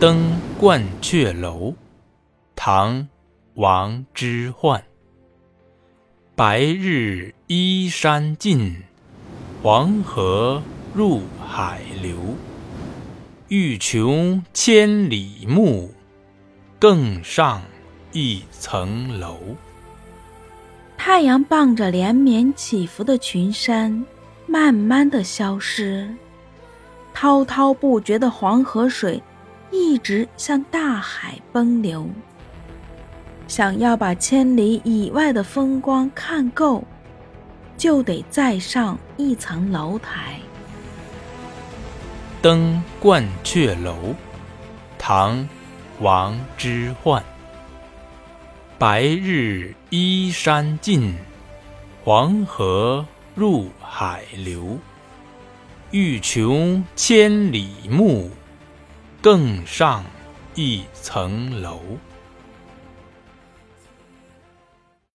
登鹳雀楼，唐·王之涣。白日依山尽，黄河入海流。欲穷千里目，更上一层楼。太阳傍着连绵起伏的群山，慢慢的消失。滔滔不绝的黄河水，一直向大海奔流。想要把千里以外的风光看够，就得再上一层楼台。登鹳雀楼，唐·王之涣。白日依山尽，黄河入海流。欲穷千里目，更上一层楼。